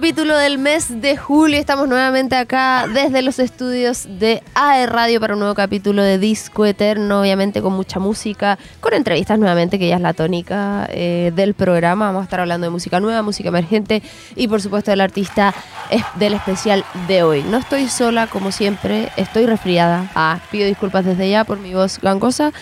capítulo del mes de julio. Estamos nuevamente acá desde los estudios de AE Radio para un nuevo capítulo de Disco Eterno, obviamente con mucha música, con entrevistas nuevamente, que ya es la tónica eh, del programa. Vamos a estar hablando de música nueva, música emergente y por supuesto del artista es- del especial de hoy. No estoy sola como siempre, estoy resfriada. Ah, pido disculpas desde ya por mi voz gangosa.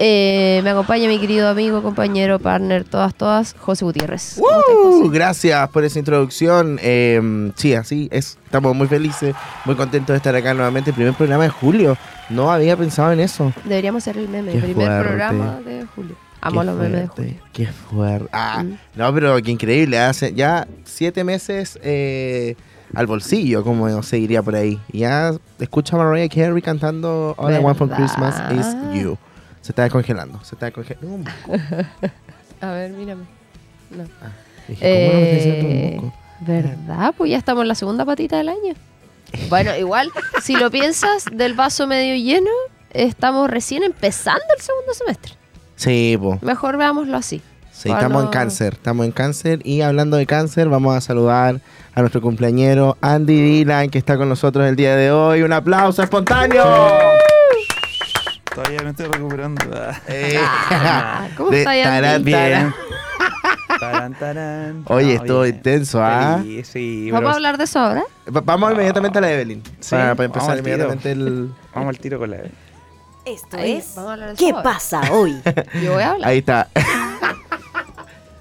Eh, me acompaña mi querido amigo, compañero, partner, todas, todas, José Gutiérrez. ¿Cómo estás, José? gracias por esa introducción. Eh, sí, así es. Estamos muy felices, muy contentos de estar acá nuevamente. El primer programa de julio. No había pensado en eso. Deberíamos ser el meme, Qué el primer fuerte. programa de julio. Amo Qué los memes de julio. Qué fuerte. Ah, Mm. no, pero qué increíble. Hace ya siete meses eh, al bolsillo, como se diría por ahí. Ya escucha a Mariah Carey cantando All I Want for. Christmas is You. Se está descongelando. Se está descongelando. A ver, mírame. No. Dije, ¿cómo no me Eh, un moco? ¿Verdad? Pues ya estamos en la segunda patita del año. Bueno, igual, si lo piensas, del vaso medio lleno, estamos recién empezando el segundo semestre. Sí, po. Mejor veámoslo así. Sí, estamos en no- cáncer, estamos en cáncer y hablando de cáncer vamos a saludar a nuestro cumpleañero Andy Dylan que está con nosotros el día de hoy. Un aplauso espontáneo. Todavía me estoy recuperando. Eh, Ah, ¿Cómo de está tarán, Bien. Tarán, tarán. Oye, No, estuvo intenso, ¿ah? Sí, sí. ¿Vamos a hablar de eso ahora? Va- Vamos inmediatamente a la Evelyn. Sí, para, empezar al tiro. inmediatamente el... Vamos al tiro con la. Esto Ahí, es ¿Qué pasa hoy? Yo voy a hablar. Ahí está.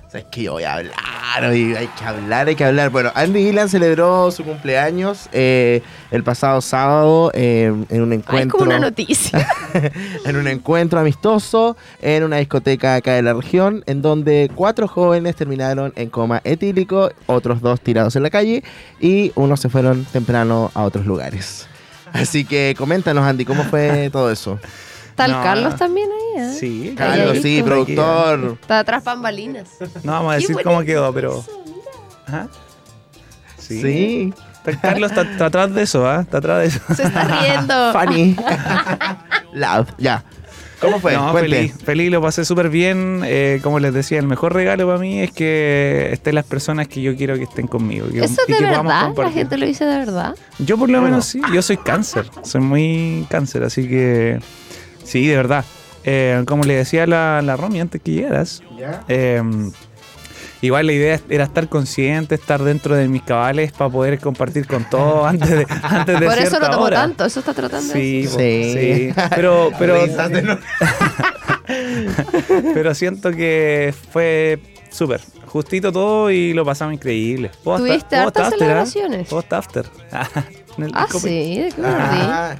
O sea, es que yo voy a hablar, hoy hay que hablar, hay que hablar. Bueno, Andy Dylan celebró su cumpleaños eh, el pasado sábado eh, en un Ay, encuentro. como una noticia. en un encuentro amistoso en una discoteca acá de la región, en donde cuatro jóvenes terminaron en coma etílico, otros dos tirados en la calle y unos se fueron temprano a otros lugares. Así que coméntanos, Andy, ¿cómo fue todo eso? Está el No. Carlos también ahí, ¿eh? Sí, Carlos, sí, productor. Está atrás bambalinas. No vamos a decir cómo quedó, pero. eso, mira. Ajá. Sí. Sí, Está- Carlos está, está atrás de eso, ¿ah? Está atrás de eso. Se está riendo. funny. Loud, ya. ¿Cómo fue? no, Cuente. feliz, feliz, lo pasé súper bien. Eh, como les decía, el mejor regalo para mí es que estén las personas que yo quiero que estén conmigo. que- ¿Eso es y de que podamos verdad? ¿La compartir. gente lo dice de verdad? Yo por lo menos sí, yo soy cáncer, soy muy cáncer, así que sí, de verdad. Eh, como le decía la, la Romy antes que llegaras, ¿Ya? eh, igual la idea era estar consciente, estar dentro de mis cabales para poder compartir con todos antes de, antes de Por eso lo tomo hora. tanto, eso está tratando de Sí, Sí. Pero, pero, pero siento que fue súper. Justito todo y lo pasamos increíble. Post- ¿Tuviste post hartas after, ¿ah? celebraciones? Post after. Ah, disco- sí, ¿de qué me Ah.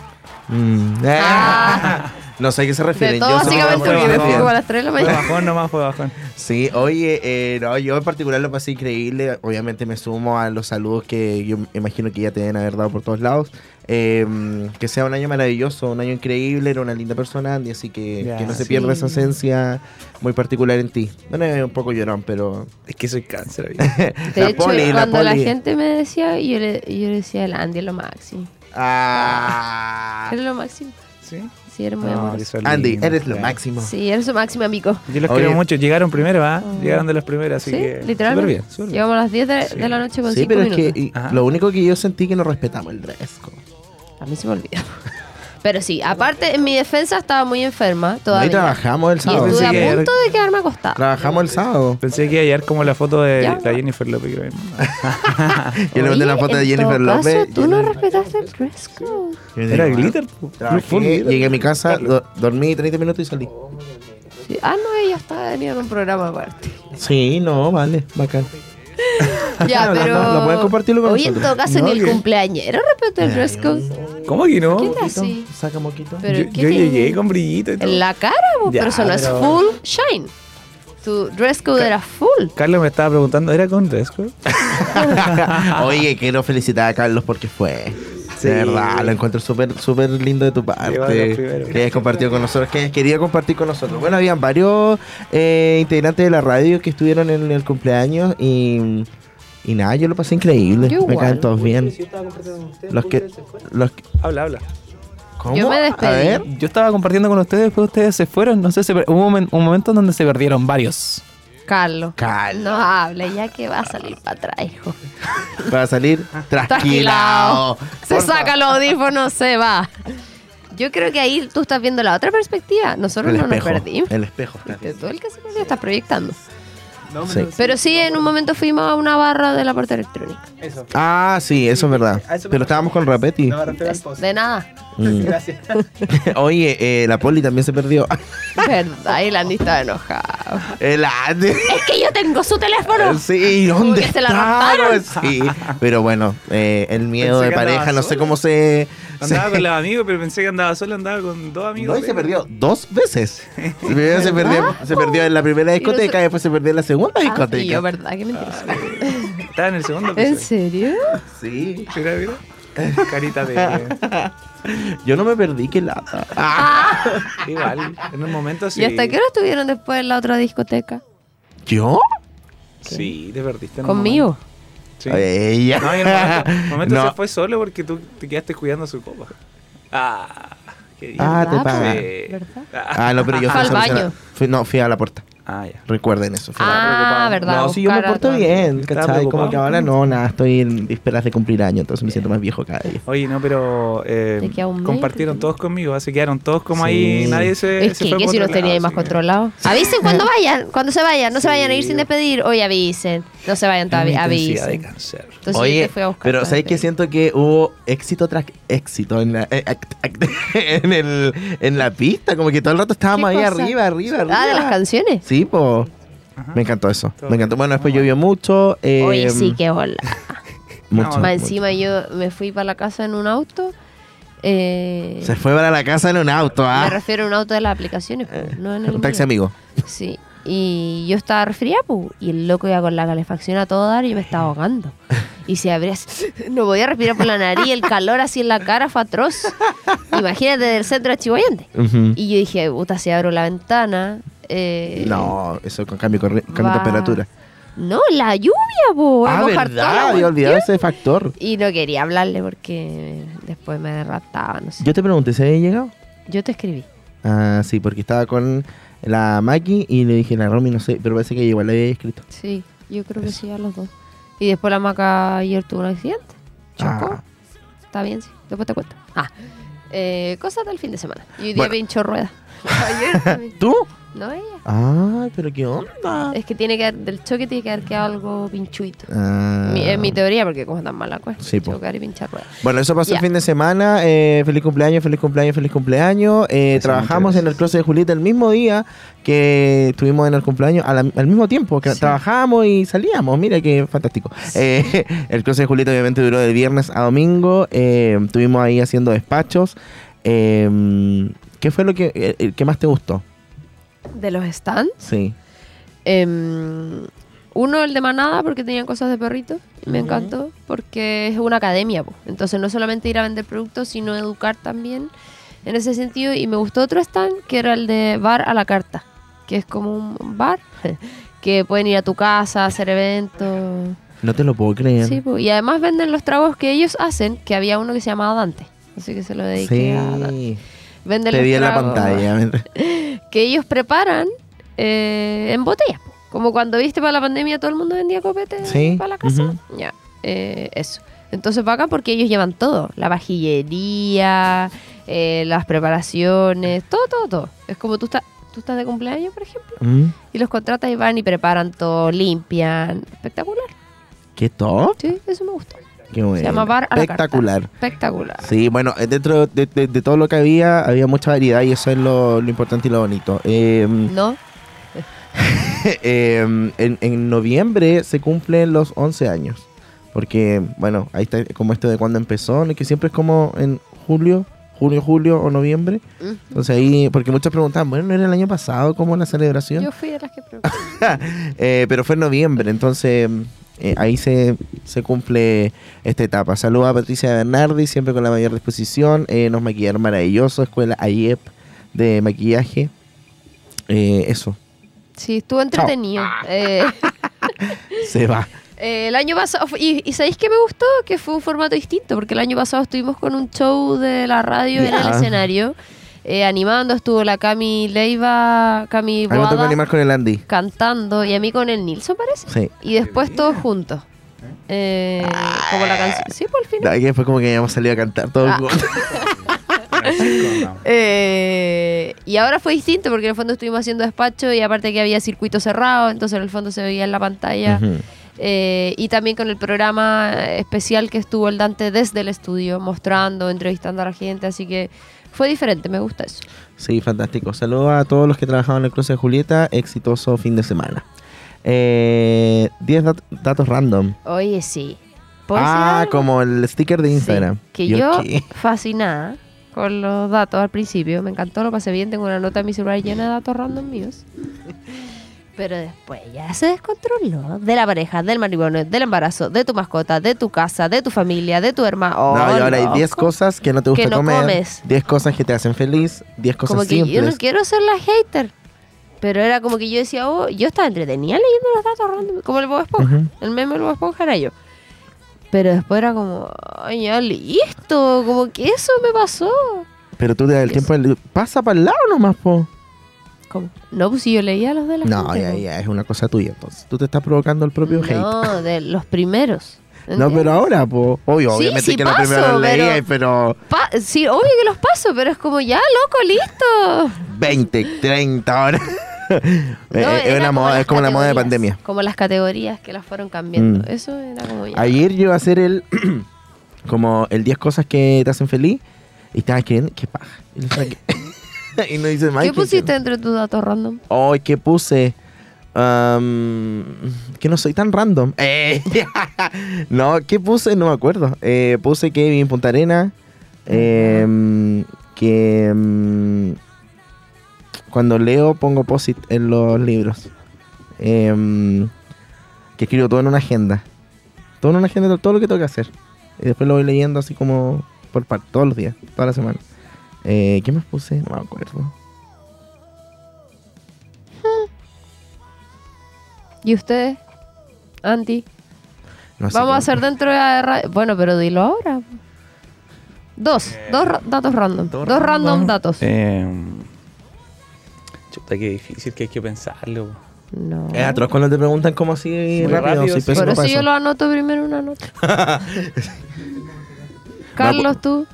Mm. Ah. No sé a qué se refieren. De todo, Yo sé que básicamente, me porque me refieren. fui como a las 3 de la Fue mañana. bajón nomás, fue bajón. Sí, oye, eh, no, yo en particular lo pasé increíble. Obviamente me sumo a los saludos que yo imagino que ya te deben haber dado por todos lados. Eh, que sea un año maravilloso, un año increíble, era una linda persona, Andy, así que que no se sí. pierda esa esencia muy particular en ti. Bueno, es un poco llorón, pero... Es que soy cáncer. De La hecho, poli, la cuando la, poli. gente me decía, yo le, yo le decía, el Andy es lo máximo. Ah, Eres lo máximo. ¿Sí? Sí, eres muy No, amoroso. Andy, eres lo máximo. Sí, eres lo máximo, amigo. Yo los Oye. quiero mucho. Llegaron primero, ¿ah? Oh. Llegaron de los primeros, así sí, que. literalmente. Súper bien, súper bien. Llegamos a las 10 de, Sí. de la noche con Sí, 5 pero minutos. es que Ajá. lo único que yo sentí que no respetamos el dress code. A mí se me olvidó. Pero sí, aparte, en mi defensa estaba muy enferma Ahí todavía. trabajamos el y sábado. estuve Pensé a punto de quedarme acostada. Trabajamos el sábado. Pensé que iba a llegar como la foto de Ya. la Jennifer López. que me- Yo le mandé la foto de en Jennifer caso, López. tú no respetaste el dress code. Era glitter. pu- Trabajé, full glitter. llegué a mi casa, do- dormí 30 minutos y salí. Sí. Ah, no, ella estaba en un programa aparte. Sí, no, vale, bacán. Ya, No, no, pero. no pueden compartirlo con Oye, en todo caso, No, ni el que- cumpleañero respetó el dress code. ¿Cómo que no? ¿Qué era así? Saca moquito. Pero, yo ¿qué yo llegué con brillito y todo. En la cara, Ya, pero eso no es full shine. Tu dress code era full. Carlos me estaba preguntando, ¿era con dress code? Oye, quiero felicitar a Carlos porque fue. Sí. De verdad, lo encuentro súper súper lindo de tu parte. a. Que hayas compartido con nosotros, que hayas querido compartir con nosotros. Bueno, habían varios eh, integrantes de la radio que estuvieron en el cumpleaños y, y nada, yo lo pasé increíble. Yo Me igual. caen todos bien. Los que, los que- Habla, habla. ¿Cómo? Yo me A despedí. ver. Yo estaba compartiendo con ustedes, después ustedes se fueron. No sé, se hubo un, un momento en donde se perdieron varios. Carlos. Carlos. No hable, ya que va a salir para atrás, hijo. Va a salir Trasquilado. trasquilado. Se saca los audífonos, se va. Yo creo que ahí tú estás viendo la otra perspectiva. Nosotros El no espejo. nos perdimos. El espejo. bien. todo el que se perdió está proyectando. No, Sí. no, Pero sí, en un momento fuimos a una barra de la puerta electrónica. Eso. Ah, sí, eso es verdad. Eso Pero estábamos con Rapetti. No. De nada. Mm. Gracias. Oye, eh, la poli también se perdió. Verdad, y la Andy estaba enojado. El Andy. Es que yo tengo su teléfono. Sí, ¿dónde que se la raptaron. Sí, pero bueno, eh, el miedo Pensé de pareja, no sé cómo se... Andaba se- con los amigos, pero pensé que andaba solo, andaba con dos amigos. No, y se perdió dos veces. Primero se perdió, se perdió en la primera discoteca y después se perdió en la segunda Ah, discoteca. y yo, ¿verdad? Que mentiroso. Estaba en el segundo ¿En serio? Sí. Mira, mira. Carita de. Yo no me perdí, qué lata. Igual, en un momento sí. ¿Y hasta qué hora estuvieron después en la otra discoteca? ¿Yo? Sí, te perdiste. en un ¿Conmigo? momento. Sí. Ella. No, y en un momento, en un momento No. se fue solo porque tú te quedaste cuidando su copa. Ah, qué bien. Ah, te ¿Verdad, paga. Sí. ¿Verdad? Ah, no, pero yo fui a al baño. fui- no, fui a la puerta. Ah, ya. Recuerden eso. Ah. No, si yo me porto bien, ¿cachai? Como que ahora no, nada, estoy en vísperas de cumplir años, entonces me siento más viejo cada día. Oye, no, pero eh, compartieron todos conmigo, se quedaron todos como Sí. ahí, nadie se. Es se que, fue que por si los tenía ahí más que- controlados. Avisen cuando vayan, cuando se vayan. No se vayan a ir sin despedir. Hoy avisen. No se vayan todavía, de avisen. cáncer. Entonces yo Oye, te fui a buscar. pero ¿sabes que siento que hubo éxito tras éxito en la, eh, act- act- en, el, en la pista? Como que todo el rato estábamos ahí arriba, arriba, arriba. Ah, de las canciones. Sí, po. Ajá. Me encantó eso. Todo Me encantó. Bueno, después llovió mucho. eh, Oye, sí, qué hola. Mucho. No, Más mucho. encima yo me fui para la casa en un auto. Eh, Se fue para la casa en un auto, Me ¿ah? refiero a un auto de las aplicaciones, pues, no en el Un taxi mío. amigo. Sí. Y yo estaba resfriada, pues, y el loco iba con la calefacción a todo dar y yo me estaba ahogando. Y se abría, así, no podía respirar por la nariz, el calor así en la cara fue atroz. Imagínate del centro de Chihuayante. Ujú. Y yo dije, puta, si abro la ventana. Eh, No, eso con cambio, de va- temperatura. No, la lluvia, po. Ah, verdad, había olvidado ese factor. Y no quería hablarle porque después me derrataba, no sé. Yo te pregunté, ¿se había llegado? Yo te escribí. Ah, sí, porque estaba con la Maki y le dije, la Romy, no sé, pero parece que igual le había escrito. Sí, yo creo que sí, a los dos. Y después la maca ayer tuvo un accidente. Chocó. Ah. Está bien, sí. Después te cuento. Ah. Eh, cosas del fin de semana. Y hoy día Bueno. pinchó rueda. Ayer también. ¿Tú? No ella. Ay, pero qué onda. Es que tiene que haber- del choque tiene que haber quedado algo pinchuito. Ah. Mi- es mi teoría porque como tan mala pues. Sí, po. Chocar y pinchar rueda. Bueno, eso pasó el fin de semana. eh, feliz cumpleaños, feliz cumpleaños, feliz cumpleaños. Eh, trabajamos en el closet de Julieta el mismo día que estuvimos en el cumpleaños, la- al mismo tiempo que Sí. trabajamos y salíamos. Mira qué fantástico. Eh, el closet de Julieta obviamente duró de viernes a domingo. eh, estuvimos ahí haciendo despachos. Eh, ¿Qué fue lo que, eh, el que más te gustó? De los stands. Sí. em, uno, el de manada, porque tenían cosas de perritos. Y me encantó. Porque es una academia. po. Entonces no solamente ir a vender productos, sino educar también en ese sentido. Y me gustó otro stand, que era el de bar a la carta. Que es como un bar. que pueden ir a tu casa, hacer eventos. No te lo puedo creer. Sí, po. y además venden los tragos que ellos hacen, que había uno que se llamaba Dante. Así que se lo dediqué Sí. a Dante. Venden Te los vi en la pantalla. Que ellos preparan eh, en botellas. Como cuando viste para la pandemia todo el mundo vendía copete Sí, para la casa. Ya, eh, eso. Entonces va acá porque ellos llevan todo. La vajillería, eh, las preparaciones, todo, todo, todo. Es como tú estás, tú estás de cumpleaños, por ejemplo, Mm, y los contratas y van y preparan todo, limpian. Espectacular. Qué top. Sí, eso me gustó. Qué bueno. Se llama Bar a la Carta. Espectacular. Espectacular. Sí, bueno, dentro de, de- de todo lo que había, había mucha variedad y eso es lo, lo importante y lo bonito. Eh, ¿No? eh, en, en noviembre se cumplen los 11 años. Porque, bueno, ahí está como esto de cuando empezó, que siempre es como en julio, junio, julio o noviembre. Entonces ahí, porque muchos preguntaban, bueno, ¿no era el año pasado como la celebración? Yo fui de las que pregunté. Eh, pero fue en noviembre, entonces eh, ahí se, se cumple esta etapa. Saludos a Patricia Bernardi, siempre con la mayor disposición. Eh, nos maquillaron maravilloso, escuela AIEP de maquillaje. Eh, eso, Sí, estuvo entretenido. Eh, se va. eh, el año pasado, y, y ¿sabéis qué me gustó? Que fue un formato distinto, porque el año pasado estuvimos con un show de la radio en el escenario. Eh, animando, estuvo la Cami Leiva, Cami A mí me tocó Boada animar con el Andy. cantando y a mí con el Nilsson parece. Sí. Y después todos juntos. Eh, como la canción. Sí, por el final. Como que habíamos salido a cantar todos Ah. juntos. Eh, y ahora fue distinto porque en el fondo estuvimos haciendo despacho y aparte que había circuito cerrado, entonces en el fondo se veía en la pantalla. Eh, y también con el programa especial que estuvo el Dante desde el estudio, mostrando, entrevistando a la gente, así que fue diferente, me gusta eso. Sí, fantástico. Saludos a todos los que trabajaban en el Cruce de Julieta. Exitoso fin de semana. Eh, 10 dat- datos random. Oye, sí. ¿Puedo decir Ah, como el sticker de Sí, Instagram. que ¿Yo yo, qué? fascinada con los datos al principio, me encantó, lo pasé bien, tengo una nota en mi celular llena de datos random míos. Pero después ya se descontroló de la pareja, del matrimonio, del embarazo, de tu mascota, de tu casa, de tu familia, de tu hermano. no, y ahora hay 10 cosas que no te gusta Que no comer. comes. 10 cosas que te hacen feliz. 10 cosas Como que simples. yo no quiero ser la hater. Pero era como que yo decía, oh, yo estaba entretenida leyendo los datos random, como el Bob Esponja. Ujú. El meme del Bob Esponja era yo. Pero después era como, ay, ya listo, como que eso me pasó. Pero tú te das el tiempo. del- Pasa para el lado nomás, po. No, pues si yo leía los de la No, gente, ya, ya, es una cosa tuya. Entonces, tú te estás provocando el propio hate. No, de los primeros. No, pero ahora, po. Obvio, Sí, obviamente sí que la paso, primera lo pero- leía, pero Pa- sí, obvio que los paso, pero es como, ya, loco, listo. 20, 30 horas. No, es, era una moda, es como la moda de pandemia. Como las categorías que las fueron cambiando. Mm. Eso era como ya. Ayer yo iba a hacer el. como el 10 cosas que te hacen feliz. Y estaba escribiendo, qué paja. Y, no dice. ¿Qué pusiste entre tus datos random? Hoy que puse. Que no soy tan random. Eh, no, ¿qué puse? No me acuerdo. Eh, puse que viví en Punta Arena. em, que mm, cuando leo pongo posit en los libros. Em, que escribo todo en una agenda. Todo en una agenda, todo lo que tengo que hacer. Y después lo voy leyendo así como por parte, todos los días, toda la semana. Eh, ¿Qué más puse? No me acuerdo. ¿Y ustedes? Anti. No sé Vamos a hacer dentro de la ra- Bueno, pero dilo ahora. Dos. dos ra- datos random. Dos, random, datos. Eh, chuta, qué difícil que hay que pensarlo. No. Es atroz cuando te preguntan cómo así Muy rápido, rápido, soy sí. pésimo Por eso para yo eso. lo anoto primero en una nota. Carlos, tú.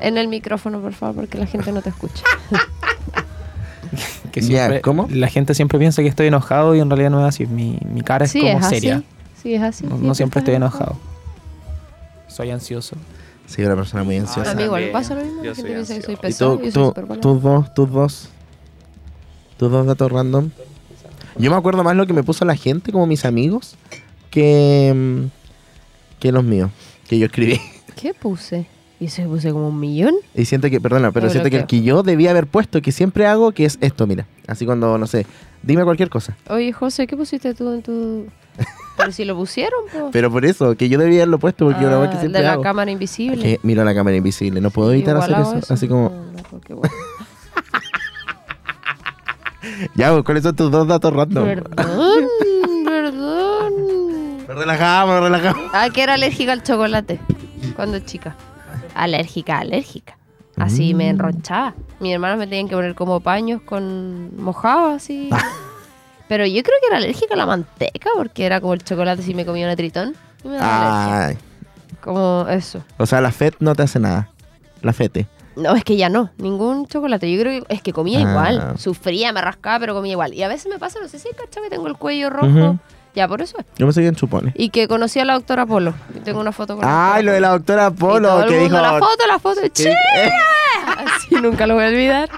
En el micrófono, por favor, porque la gente no te escucha. Que siempre, ¿cómo? La gente siempre piensa que estoy enojado y en realidad no es así. Mi, mi cara es sí, como es seria. así. Sí, es así. No, no siempre estoy enojado. Soy ansioso. Sí, una persona muy A ansiosa. mí igual me pasa lo mismo. Yo La gente soy piensa que soy ansioso. ¿Y pesado. tú, Yo soy tú, tus dos, tus dos, tus dos datos random? Yo me acuerdo más lo que me puso la gente, como mis amigos, que, mm, que los míos, que yo escribí. ¿Qué puse? ¿Y eso que puse como un millón? Y siento que, perdona, pero siento que el que yo debía haber puesto, que siempre hago, que es esto, mira. Así cuando, no sé, dime cualquier cosa. Oye, José, ¿qué pusiste tú en tu...? Pero si lo pusieron, po. Pero por eso, que yo debía haberlo puesto, porque Ah, verdad que el siempre de la hago. cámara invisible. Que miro la cámara invisible, no puedo Sí, evitar hacer eso. Así como, No, no, porque, bueno. ya, pues, ¿cuáles son tus dos datos random? Perdón, perdón. Relajamos, relajamos. Ah, que era alérgica al chocolate cuando chica. Alérgica, alérgica. Así me Mm. enronchaba. Mis hermanos me tenían que poner como paños con mojado así. Pero yo creo que era alérgica a la manteca porque era como el chocolate si me comía una tritón. Y me daba. Ay, Como eso. o sea, la FET no te hace nada. La FETE. No, es que ya no, ningún chocolate. Yo creo que es que comía Ah. igual. Sufría, me rascaba, pero comía igual. Y a veces me pasa, no sé si cacho que tengo el cuello rojo. Ya, por eso es. Yo me seguí en chupones. Y que conocí a la doctora Polo. Tengo una foto con la Ay, lo de la doctora Polo. Y todo Polo, el que mundo, dijo. La foto, la foto. que- ¡Che! Así nunca lo voy a olvidar.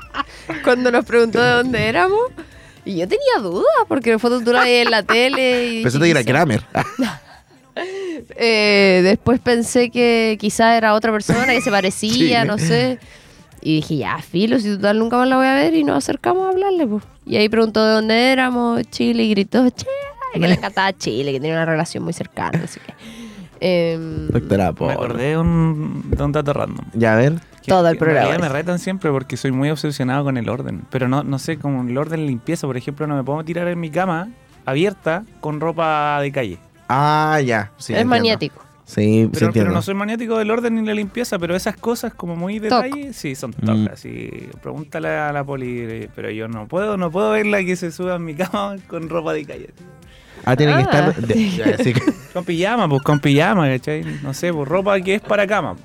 Cuando nos preguntó de dónde éramos. Y yo tenía dudas, porque la foto tú la veías en la tele. Y, Pensé que era Kramer. eh, después pensé que quizá era otra persona que se parecía, Sí. no sé. Y dije, ya, filo, si total nunca más la voy a ver. Y nos acercamos a hablarle, pues. Y ahí preguntó de dónde éramos, Chile, y gritó, Chile, que le encantaba Chile, que tenía una relación muy cercana, así que... em, Doctora Me acordé de un, de un dato random. Ya, a ver. Que- Todo el programa me retan siempre porque soy muy obsesionado con el orden. Pero no, no sé, como el orden de limpieza, por ejemplo, no me puedo tirar en mi cama abierta con ropa de calle. Ah, ya. Sí, es maniático. Sí, sí Pero, pero no soy maniático del orden ni la limpieza, pero esas cosas como muy Toc. detalle, sí, son Mm. tocas. Y pregúntale a la poli, pero yo no puedo, no puedo verla que se suba a mi cama con ropa de calle. Ah, tiene que Ah. estar. de- ya, sí que- Con pijama, pues con pijama, ¿cachai? No sé, pues ropa que es para cama.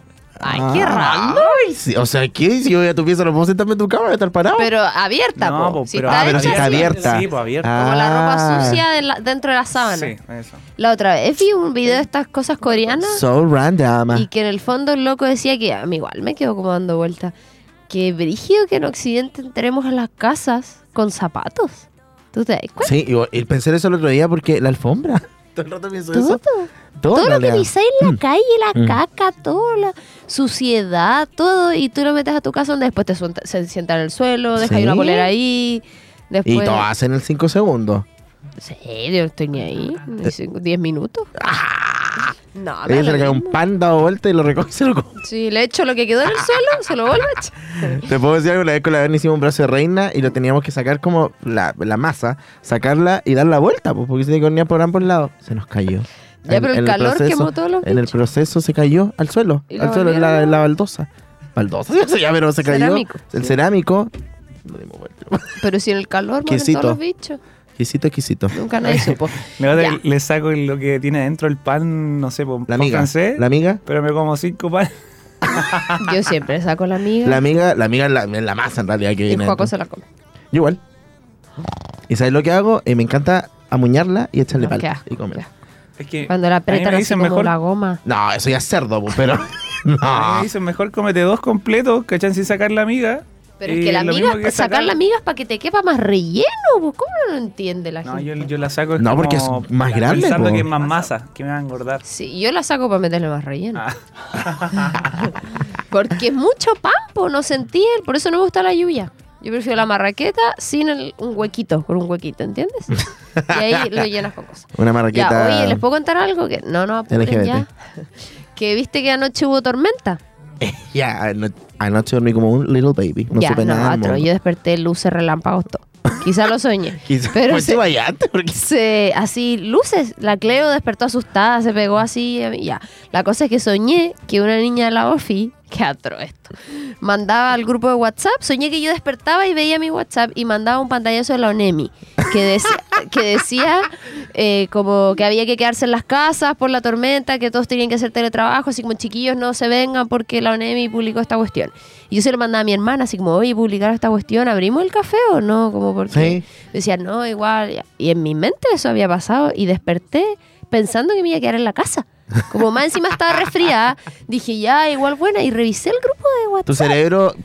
Ay, qué Ah, raro. sí, o sea, ¿qué? Si yo voy a tu pieza, no puedo sentarme en tu cama, voy a estar parado. Pero abierta, No, po. pues, Si pero, está Ah, pero si está abierta. Sí, pues abierta. Como la ropa Ah. sucia de la- dentro de la sábana. Sí, eso. La otra vez vi un video de estas cosas coreanas So random. y que en el fondo el loco decía que a mí igual me quedo como dando vuelta. Que brígido que en Occidente entremos a las casas con zapatos. ¿Tú te das cuenta? Sí, y, y pensé eso el otro día porque la alfombra. Todo el rato pienso Todo. eso. Todo, lo que pisáis en la calle, la Mm. caca, toda la suciedad, todo, y tú lo metes a tu casa donde después te suelta- se sienta en el suelo, dejas Sí. una polera ahí. Después, Y todo hacen en 5 segundos. Sí, yo estoy ni ahí. ni cinco- Diez minutos. No, Ella se le cae un pan dado vuelta y lo recoge y se lo come. Sí, le echo lo que quedó en el suelo, se lo a echar. Te puedo decir algo, una vez con la Berni hicimos un brazo de reina y lo teníamos que sacar como la, la masa, sacarla y dar la vuelta, pues, porque se te cornía por ambos lados. Se nos cayó. Ya, pero el calor quemó todos los En el proceso se cayó al suelo, ¿Y al lo suelo, en la, la baldosa. Baldosa, ya, pero se cayó. Cerámico. El cerámico. Lo dimos vuelta. Pero si en el calor mueren todos los bichos. Exquisito, exquisito. Nunca nadie supo. Le, Ya. le saco lo que tiene dentro el pan, no sé, por La amiga. francés, La amiga. pero me como cinco pan. Yo siempre saco la amiga La amiga, la amiga es la, masa en realidad que y viene. Dentro. se la come. Yo igual. ¿Y sabes lo que hago? Eh, me encanta amuñarla y echarle No, qué palta asco, y comer. qué Es que Cuando la apretan así como mejor, la goma. No, eso ya es cerdo, pues, pero. no. me dicen mejor cómete dos completos, ¿cachan? Sin sacar la amiga. Pero es que la lo amiga, que sacar la amiga es para que te quepa más relleno. pues, ¿Cómo no lo entiende la No, gente? yo, yo la saco es No, porque es más grande, Pensando po. que es más masa, que me va a engordar. Sí, yo la saco para meterle más relleno. Ah. Porque es mucho pampo, no sentí él. Por eso no me gusta la lluvia. Yo prefiero la marraqueta sin el- un huequito, con un huequito, ¿entiendes? Y ahí lo llenas con cosas. Una Ya, marraqueta. oye, ¿les puedo contar algo? que No, no, apuren LGBT. ya. Que viste que anoche hubo tormenta. Ya, ano- anoche dormí como un little baby. No ya, supe no, nada. del otro. mundo. Yo desperté luces, relámpagos, todo. Quizá lo soñé. Quizás pero se- vayante porque se, así, luces. La Cleo despertó asustada, se pegó así. mí, Ya. La cosa es que soñé que una niña de la OFI, que atro esto, mandaba al grupo de WhatsApp. Soñé que yo despertaba y veía mi WhatsApp y mandaba un pantallazo de la ONEMI que decía, que decía eh, como que había que quedarse en las casas por la tormenta, que todos tenían que hacer teletrabajo, así como chiquillos no se vengan porque la ONEMI publicó esta cuestión. Y yo se lo mandaba a mi hermana, así como, oye, publicaron esta cuestión, ¿abrimos el café o no? Como porque Sí. decía, no, igual. Y en mi mente eso había pasado y desperté pensando que me iba a quedar en la casa. Como más encima estaba resfriada, dije, ya, igual buena, y revisé el grupo de WhatsApp. tu cerebro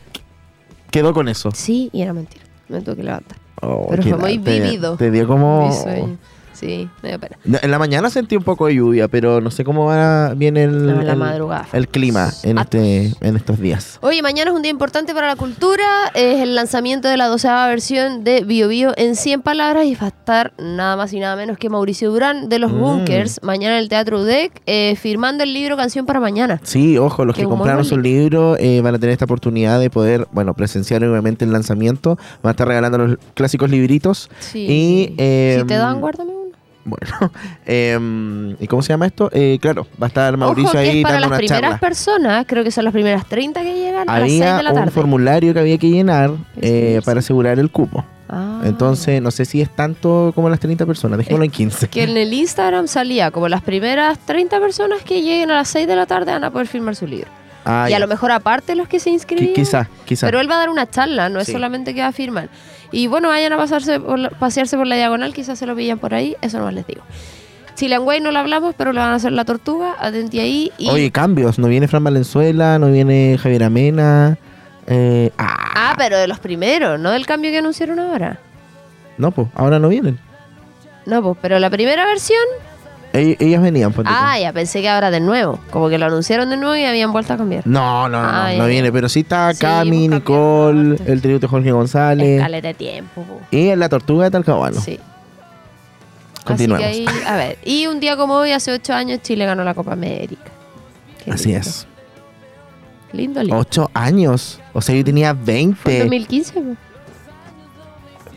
quedó con eso. Sí, y era mentira. Me tuve que levantar. Oh, Pero fue muy te- vívido. Te dio como. Mi sueño. Sí, me dio pena. No, En la mañana sentí un poco de lluvia, pero no sé cómo va, viene el, No, en la el- madrugada. el clima en, Ah. este, en estos días. Oye, mañana es un día importante para la cultura. Es el lanzamiento de la doceava versión de Bio Bio en 100 palabras y va a estar nada más y nada menos que Mauricio Durán de los Mm. Bunkers mañana en el Teatro UDEC eh, firmando el libro Canción para Mañana. Sí, ojo, los que muy compraron su libro eh, van a tener esta oportunidad de poder, bueno, presenciar obviamente el lanzamiento. Van a estar regalando los clásicos libritos. Sí. Y, eh, si te dan, guárdame uno. Bueno, em, ¿y cómo se llama esto? Eh, claro, va a estar Mauricio Ojo que ahí es para dando las una primeras charla. personas, creo que son las primeras 30 que llegan a las 6 Había de la un tarde. formulario que había que llenar eh, sí, para asegurar el cupo. Ah. Entonces, no sé si es tanto como las 30 personas. Dejémoslo en 15. Que en el Instagram salía como las primeras 30 personas que lleguen a las 6 de la tarde van a poder firmar su libro. Ah, y ya. a lo mejor aparte los que se inscribían. Quizá, quizá. Pero él va a dar una charla, no es Sí. solamente que va a firmar. Y bueno, vayan a pasarse por la- pasearse por la diagonal, quizás se lo pillan por ahí, eso nomás les digo. Chilean Way no lo hablamos, pero le van a hacer la tortuga, atenti ahí. Y... Oye, cambios. No viene Fran Valenzuela, no viene Javier Amena. Eh, ah, Ah, pero de los primeros, no del cambio que anunciaron ahora. no, pues, ahora no vienen. No, pues, pero la primera versión. Ell- ellas venían, tú. Ah, ya pensé que ahora de nuevo. Como que lo anunciaron de nuevo y habían vuelto a cambiar. No, no, no, Ah, no, ya. viene. Pero sí está Sí, Cami, pues, Nicole, el tributo de Jorge González. De tiempo. po. Y en la tortuga de Talcahuano. Sí. Continuemos. Así que ahí, a ver, y un día como hoy, hace ocho años, Chile ganó la Copa América. Qué Así lindo. es. Lindo, lindo. Ocho años. O sea, yo tenía Fue en 20. 2015, po.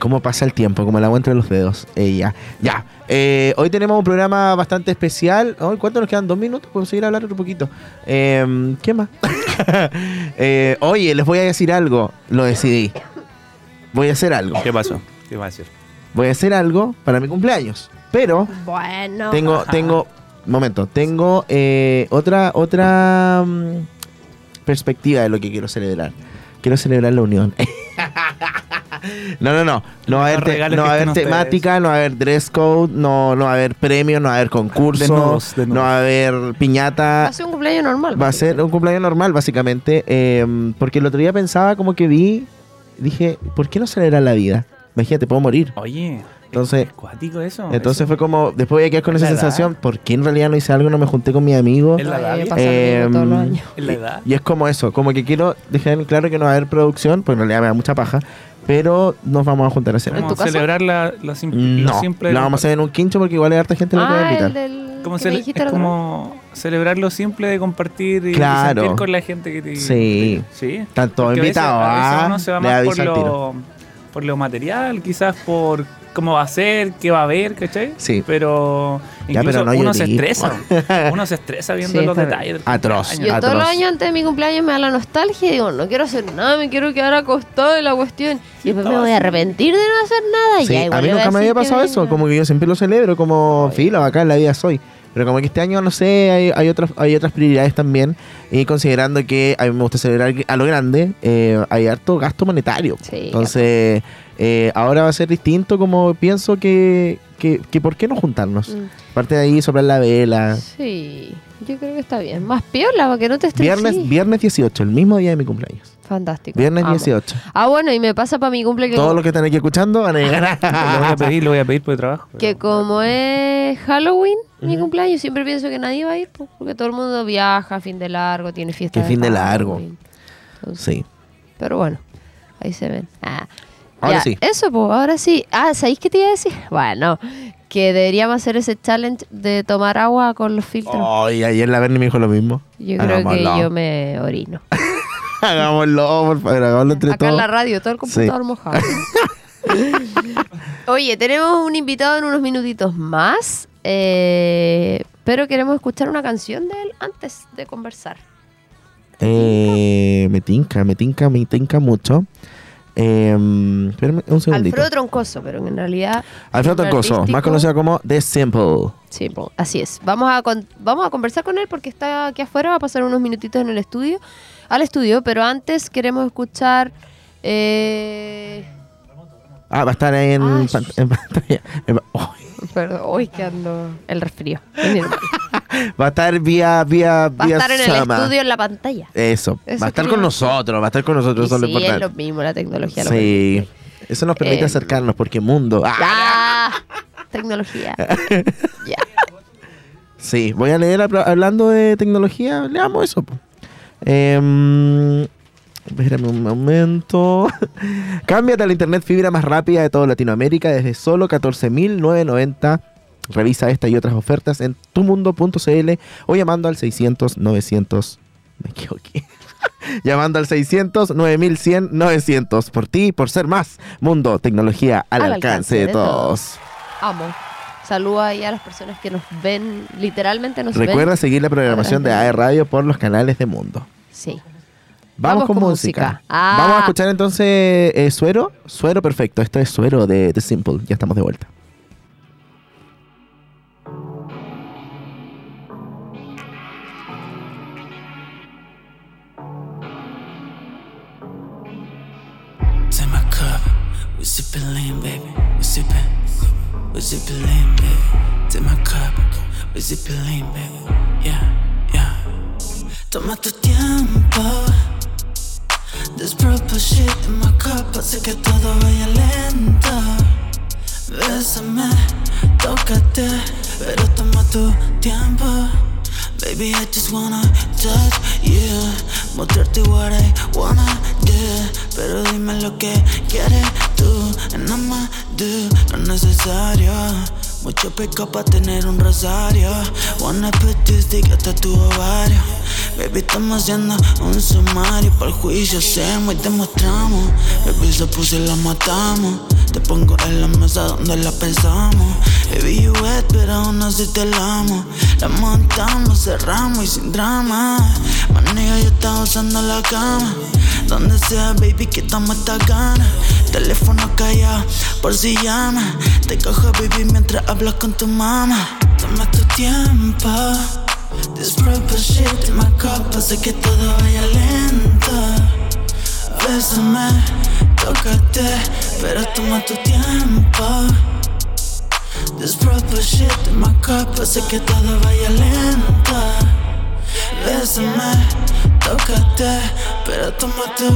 ¿Cómo pasa el tiempo? Como el agua entre los dedos. Ella. Ya. Eh, hoy tenemos un programa bastante especial. Ay, ¿Cuánto nos quedan? ¿Dos minutos? ¿Podemos seguir hablando un poquito? Eh, ¿Qué más? Eh, oye, les voy a decir algo. Lo decidí. Voy a hacer algo. ¿Qué pasó? ¿Qué va a decir? Voy a hacer algo para mi cumpleaños. Pero Bueno. tengo, tengo, momento, tengo eh, otra, otra mm, perspectiva de lo que quiero celebrar. Quiero celebrar la unión. no, no, no. No va a haber, te- no va a que haber temática, no va a haber dress code, no, no va a haber premios, no va a haber concurso, Desnudos, desnudos. no va a haber piñata. Va a ser un cumpleaños normal. Va a ser un cumpleaños normal, básicamente. eh, porque el otro día pensaba como que vi, dije, ¿por qué no celebrar la vida? Imagínate, puedo morir. Oye, Entonces- ¿es cuático eso? Entonces Eso- fue como, después voy a quedar con esa ¿Es la sensación, ¿por qué en realidad no hice algo? No me junté con mis amigos. ¿Es la edad? Ay, ¿Es pasa lo mismo todos los Em, años. la edad? Y es como eso, como que quiero dejar en claro que no va a haber producción, porque en realidad me da mucha paja, pero nos vamos a juntar a. ¿En tu Vamos a celebrar la, la sim- lo No, simple. lo vamos a hacer en un quincho porque igual hay harta gente la que va a Ah, invitar. el del. Como cele- es la como celebrar lo simple de compartir y, Claro. sentir con la gente que te... Sí. Sí. Están todos Porque a veces- invitados, a veces ¿ah? uno se va más por lo, por lo material, quizás por cómo va a ser, qué va a haber, ¿cachai? Sí. Pero Ya, incluso pero no uno se estresa. uno se estresa viendo Sí, los detalles. del Atroz. cumpleaños. Yo todos los Atroz. años antes de mi cumpleaños me da la nostalgia y digo, no quiero hacer nada, me quiero quedar acostado en la cuestión. Y después me voy a arrepentir de no hacer nada. y Sí, ya, a igual mí le voy nunca me había pasado eso, como que yo siempre lo celebro como filo, acá en la vida soy. Pero como que este año, no sé, hay, hay, otras, hay otras prioridades también. Y considerando que a mí me gusta celebrar a lo grande, eh, hay harto gasto monetario. Sí, Entonces, eh, ahora va a ser distinto como pienso que, que, que ¿por qué no juntarnos? Mm, Aparte de ahí, soplar la vela. Sí, yo creo que está bien. Más piola, para que no te estreses. Viernes, viernes 18, el mismo día de mi cumpleaños. Fantástico. Viernes Amo. 18. Ah, bueno, y me pasa para mi cumple que, Todos los que están aquí escuchando van a llegar Lo voy a... pedir, lo voy a pedir por trabajo. pero- que como es Halloween, mi cumpleaños, siempre pienso que nadie va a ir, pues, porque todo el mundo viaja, fin de largo, tiene fiesta. Que fin de largo. Entonces, Sí. Pero bueno, ahí se ven. Ah. Ahora Ya, sí. Eso, pues, ahora sí. Ah, ¿sabéis qué te iba a decir? Bueno, que deberíamos hacer ese challenge de tomar agua con los filtros. Ay, ayer la Berni me dijo lo mismo. Yo creo que yo me orino. Hagámoslo, por favor, hagámoslo entre Acá en todos. la radio, todo el computador mojado. Oye, tenemos un invitado en unos minutitos más, eh, pero queremos escuchar una canción de él antes de conversar. Eh, me tinca, me tinca, me tinca mucho. Eh, un segundito. Alfredo Troncoso, pero en realidad... Alfredo Troncoso, más conocido como The Simple. Po, así es. Vamos a, con- vamos a conversar con él porque está aquí afuera, va a pasar unos minutitos en el estudio, al estudio, pero antes queremos escuchar... eh, Ah, va a estar en, Ah, en pantalla. Oh, Perdón, hoy que ando el resfrío. Va a estar vía, vía, Va a estar en el estudio en la pantalla. Eso, Eso va a estar con nosotros, va a estar con nosotros, Y eso es lo sí, es lo mismo, la tecnología. lo Sí, eso nos permite Eh, acercarnos porque mundo. Ah. Tecnología. ya. Sí, voy a leer habla- hablando de tecnología, leamos eso. po. Espérame un momento. Cámbiate a la internet fibra más rápida de toda Latinoamérica desde solo 14.990. Revisa esta y otras ofertas en tumundo.cl o llamando al 600 900. Me equivoqué. llamando al 600 9100 900. Por ti, por ser más. Mundo, tecnología al, alcance, de, todos. Amo. Saluda ahí a las personas que nos ven, literalmente nos Recuerda ven. seguir la programación de AE Radio por los canales de Mundo. Sí. Vamos, Vamos con, con música. música. Ah. Vamos a escuchar entonces eh, Suero. Suero perfecto. Esto es Suero de The Simple. Ya estamos de vuelta. Take my cup, we sippin' lean, baby. We sippin', we sippin' lean, baby. Take my cup, we sippin' lean, baby. Yeah, yeah. Toma tu tiempo. This purple shit in my cup hace que todo vaya lento. Bésame, tócate, pero toma tu tiempo. Baby, I just wanna touch you, mostrarte what I wanna do. Pero dime lo que quieres tú, and I'ma do lo necesario. Mucho pecado para tener un rosario. Wanna put this dick hasta tu ovario. Baby, estamos haciendo un sumario. Para el juicio hacemos y demostramos. Baby, se puso y la matamos. Te pongo en la mesa donde la pensamos. Baby, you wet, pero aún así te la amo. La montamos, cerramos y sin drama. Manega, yo estaba usando la cama. Donde sea, baby, que estamos esta gana. Teléfono callado, por si llama. Te cojo, baby, mientras hablas con tu mamá. Toma tu tiempo. This proper shit in my cup que todo vaya lento. Bésame, tócate, pero toma tu tiempo. This proper shit in my cup que todo vaya lento. Bésame, tócate, pero toma tu.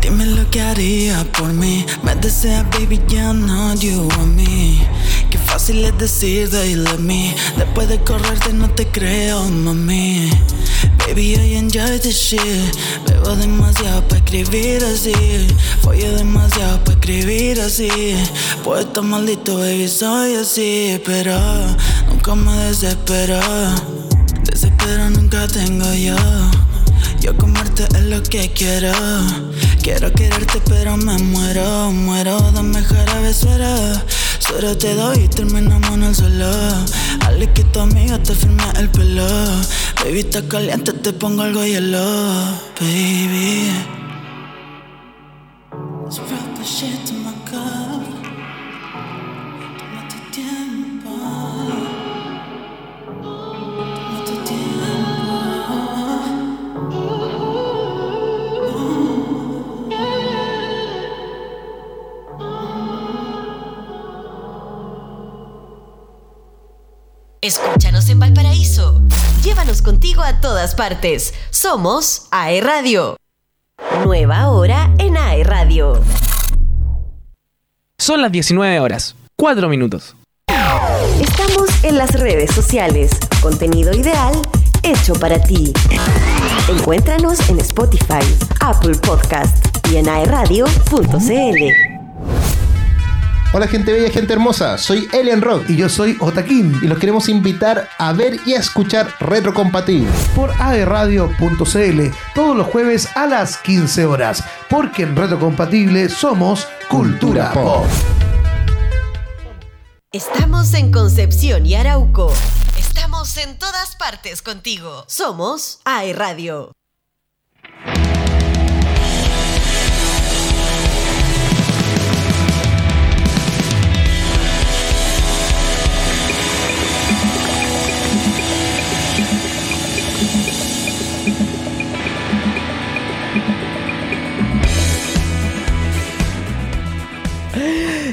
Dime lo que haría por mí. Me desea, baby, ya no you want me. Qué fácil es decir they love me. Después de correrte no te creo, mami. Baby, I enjoy this shit. Bebo demasiado para escribir así. Follo demasiado para escribir así. Pues estar maldito, baby, soy así. Pero nunca me desespero. Desespero nunca tengo yo. Yo comerte es lo que quiero. Quiero quererte, pero me muero. Muero, dame jarabe, suero. Suero te doy y terminamos en el suelo. Al que tu amiga te firme el pelo. Baby, está caliente, te pongo algo hielo. Baby. Llévanos contigo a todas partes. Somos AE Radio. Nueva hora en AE Radio. Son las 19 horas, 4 minutos. Estamos en las redes sociales. Contenido ideal hecho para ti. Encuéntranos en Spotify, Apple Podcast y en aeradio.cl. Hola gente bella, gente hermosa, soy Elian Rock Y yo soy Otaquín y los queremos invitar a ver y a escuchar Retrocompatible. por aerradio.cl todos los jueves a las 15 horas, porque en Retrocompatible somos Cultura Pop. Estamos en Concepción y Arauco. Estamos en todas partes contigo. Somos AE Radio.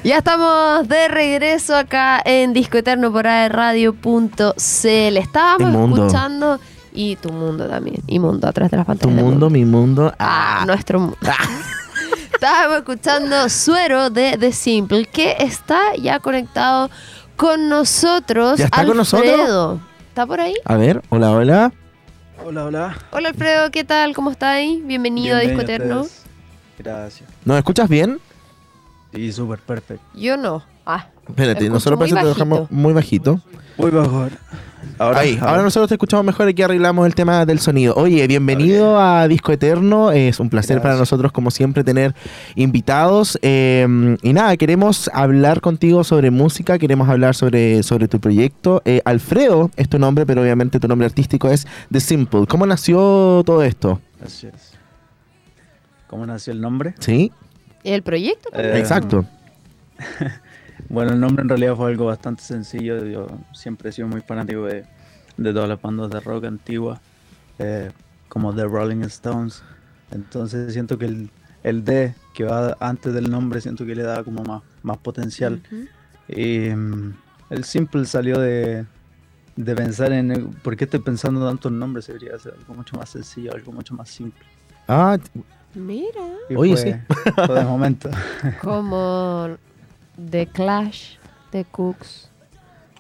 Ya estamos de regreso acá en Disco Eterno por aerradio.cl. Estábamos escuchando y tu mundo también. Y mundo atrás de las Tu pantallas. de mundo, mi mundo. Ah, Ah, nuestro mundo. Estábamos escuchando Suero de The Simple, que está ya conectado con nosotros. ¿Ya está con nosotros? Alfredo. ¿Está por ahí? A ver, hola, hola. Hola, hola. Hola Alfredo, ¿qué tal? ¿Cómo está ahí? Bienvenido a Disco Bienvenido Eterno. Gracias. ¿Nos escuchas bien? Sí, súper perfecto. Yo no. Ah, Espérate, nosotros parece que bajito. dejamos muy bajito. Muy mejor. Ahora, Ahí, ahora nosotros te escuchamos mejor aquí arreglamos el tema del sonido. Oye, bienvenido a Disco Eterno. Es un placer para Gracias. nosotros, como siempre, tener invitados. Eh, y nada, queremos hablar contigo sobre música, queremos hablar sobre, sobre tu proyecto. Eh, Alfredo es tu nombre, pero obviamente tu nombre artístico es The Simple. ¿Cómo nació todo esto? Así es. ¿Cómo nació el nombre? ¿Sí? ¿Y el proyecto? Eh, Exacto. Bueno, el nombre en realidad fue algo bastante sencillo. Yo siempre he sido muy fanático de, de todas las bandas de rock antiguas, eh, como The Rolling Stones. Entonces siento que el, el D que va antes del nombre, siento que le da como más, más potencial. Y mm, el simple salió de, de pensar en por qué estoy pensando tanto en nombres, debería ser algo mucho más sencillo, algo mucho más simple. Ah, Mira. Y Oye, fue, fue de momento. Como The Clash, The Cooks,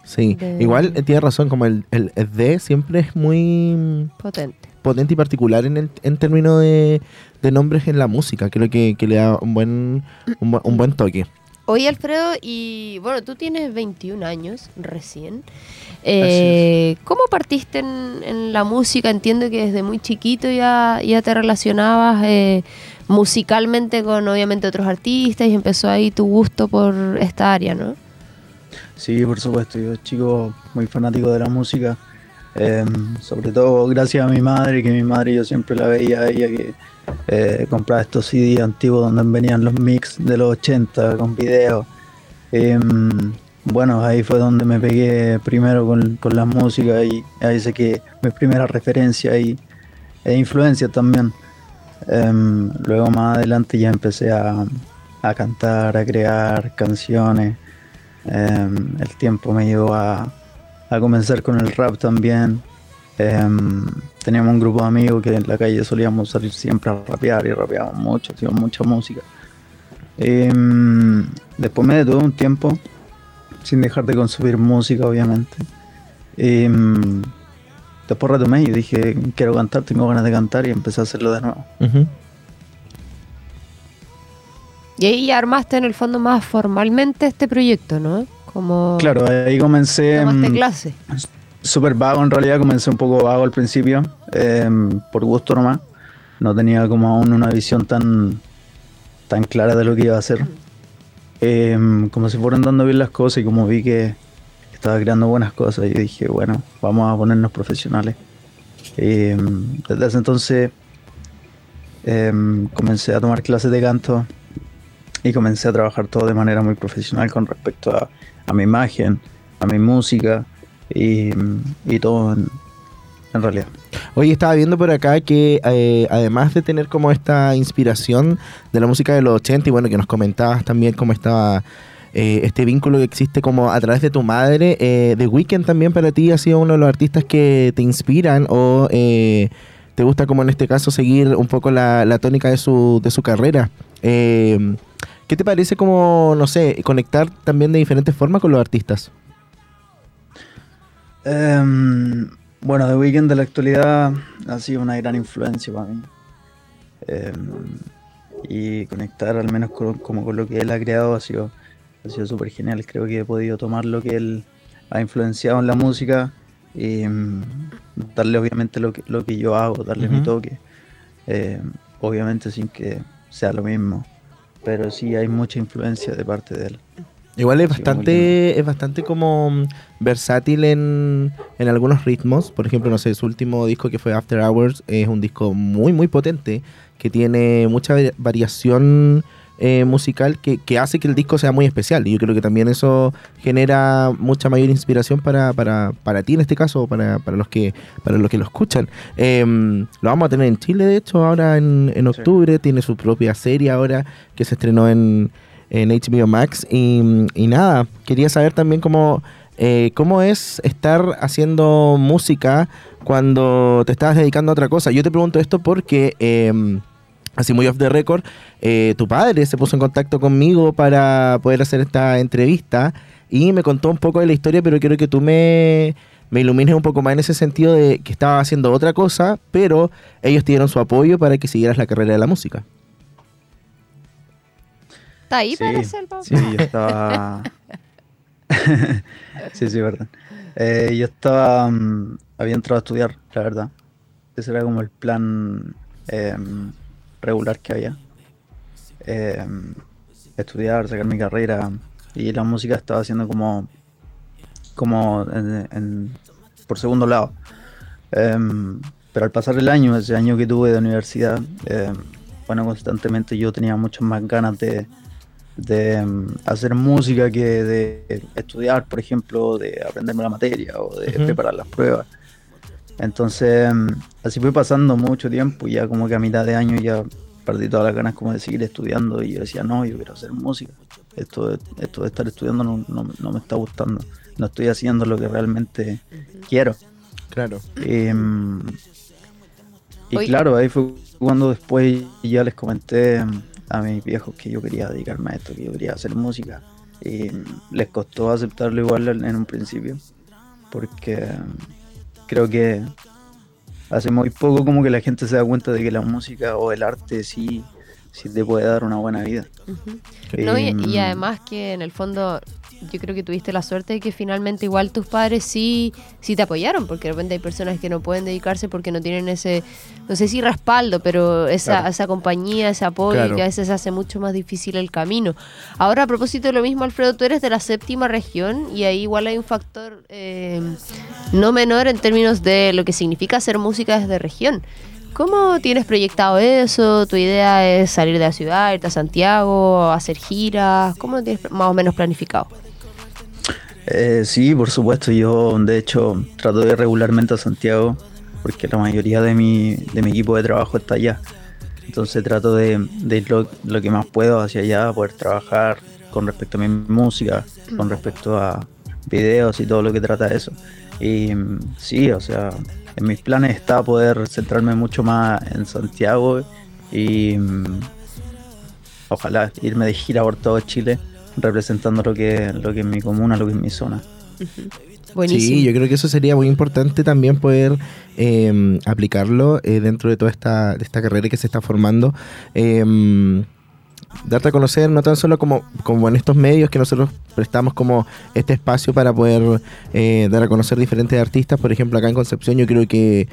sí. De- Igual eh, tienes razón, como el, el, el D siempre es muy potente. potente y particular en, el, en términos de, de nombres en la música. Creo que, que le da un buen, un, bu- un buen toque. Oye, Alfredo, y bueno, tú tienes 21 años recién. Eh, ¿Cómo partiste en, en la música? Entiendo que desde muy chiquito ya, ya te relacionabas eh, musicalmente con obviamente otros artistas y empezó ahí tu gusto por esta área, ¿no? Sí, por supuesto, yo chico muy fanático de la música, em, sobre todo gracias a mi madre, que mi madre yo siempre la veía a ella que eh, compraba estos CD antiguos donde venían los mix de los 80 con videos. Em, bueno, ahí fue donde me pegué primero con, con la música y ahí sé que mi primera referencia y, e influencia también. Em, luego más adelante ya empecé a, a cantar, a crear canciones. Em, el tiempo me llevó a, a comenzar con el rap también. Em, teníamos un grupo de amigos que en la calle solíamos salir siempre a rapear y rapeábamos mucho, hacíamos mucha música. Em, después me detuve un tiempo sin dejar de consumir música, obviamente. Em, después retomé y dije, quiero cantar, tengo ganas de cantar y empecé a hacerlo de nuevo. Y ahí ya armaste en el fondo más formalmente este proyecto, ¿no? Como Claro, ahí comencé... tomaste clase. Súper vago en realidad, comencé un poco vago al principio, em, por gusto nomás. No tenía como aún una visión tan, tan clara de lo que iba a hacer. Em, como se fueron dando bien las cosas y como vi que estaba creando buenas cosas, yo dije, bueno, vamos a ponernos profesionales. Em, desde ese entonces comencé a tomar clases de canto y comencé a trabajar todo de manera muy profesional con respecto a, a mi imagen, a mi música y, y todo en, realidad. Oye, estaba viendo por acá que eh, además de tener como esta inspiración de la música de los 80 y bueno, que nos comentabas también cómo estaba eh, este vínculo que existe como a través de tu madre, eh, The Weeknd también para ti ha sido uno de los artistas que te inspiran o eh, te gusta como en este caso seguir un poco la, la tónica de su, de su carrera. ¿Qué te parece como, no sé, conectar también de diferentes formas con los artistas? Em, bueno, The Weeknd de la actualidad ha sido una gran influencia para mí. Em, y conectar al menos con, como con lo que él ha creado ha sido, ha sido súper genial. Creo que he podido tomar lo que él ha influenciado en la música y em, darle obviamente lo que, lo que yo hago, darle mi toque. Obviamente sin que sea lo mismo. Pero sí hay mucha influencia de parte de él. Igual es bastante, es bastante como mm, versátil en, en algunos ritmos. Por ejemplo, no sé, su último disco que fue After Hours es un disco muy, muy potente, que tiene mucha vari- variación eh, musical que, que hace que el disco sea muy especial. Y yo creo que también eso genera mucha mayor inspiración para, para, para ti en este caso, para, para los que para los que lo escuchan. Em, lo vamos a tener en Chile, de hecho, ahora en, en Sí. octubre. Tiene su propia serie ahora que se estrenó en, en HBO Max. Y, nada, quería saber también cómo, eh, cómo es estar haciendo música cuando te estás dedicando a otra cosa. Yo te pregunto esto porque, eh, así muy off the record, eh, tu padre se puso en contacto conmigo para poder hacer esta entrevista y me contó un poco de la historia, pero quiero que tú me, me ilumines un poco más en ese sentido de que estaba haciendo otra cosa, pero ellos te dieron su apoyo para que siguieras la carrera de la música. Está ahí Sí, parece el papá. Sí, yo estaba. sí, sí, verdad. Eh, yo estaba. mm, había entrado a estudiar, la verdad. Ese era como el plan em, regular que había. Em, estudiar, sacar mi carrera. Y la música estaba haciendo como. como en- en- por segundo lado. Em, pero al pasar el año, ese año que tuve de universidad, bueno, constantemente yo tenía muchas más ganas de, de mm, hacer música que de estudiar, por ejemplo, de aprenderme la materia o de preparar las pruebas. Entonces, mm, así fue pasando mucho tiempo y ya como que a mitad de año ya perdí todas las ganas como de seguir estudiando y yo decía, no, yo quiero hacer música. Esto de, esto de estar estudiando no, no- no me está gustando. No estoy haciendo lo que realmente quiero. Claro. Y, mm, y claro, ahí fue cuando después ya les comenté a mis viejos que yo quería dedicarme a esto, que yo quería hacer música. Y les costó aceptarlo igual en un principio, porque mm, creo que hace muy poco como que la gente se da cuenta de que la música o el arte sí sí te puede dar una buena vida. No, y, Em, y además que en el fondo yo creo que tuviste la suerte de que finalmente igual tus padres sí, sí te apoyaron, porque de repente hay personas que no pueden dedicarse porque no tienen ese, no sé si respaldo, pero esa, Claro. esa compañía, ese apoyo Claro. que a veces hace mucho más difícil el camino. Ahora a propósito de lo mismo, Alfredo, tú eres de la séptima región y ahí igual hay un factor eh, no menor en términos de lo que significa hacer música desde región. ¿Cómo tienes proyectado eso? ¿Tu idea es salir de la ciudad, irte a Santiago, hacer giras? ¿Cómo lo tienes más o menos planificado? Eh, sí, por supuesto, yo de hecho trato de ir regularmente a Santiago porque la mayoría de mi, de mi equipo de trabajo está allá. Entonces trato de, de ir lo, lo que más puedo hacia allá, poder trabajar con respecto a mi música, con respecto a videos y todo lo que trata eso. Y sí, o sea, en mis planes está poder centrarme mucho más en Santiago y mm, ojalá irme de gira por todo Chile representando lo que, lo que es mi comuna, lo que es mi zona. Buenísimo. Sí, yo creo que eso sería muy importante también poder eh, aplicarlo eh, dentro de toda esta, de esta carrera que se está formando. Eh, darte a conocer, no tan solo como, como en estos medios que nosotros prestamos como este espacio para poder eh, dar a conocer diferentes artistas. Por ejemplo, acá en Concepción yo creo que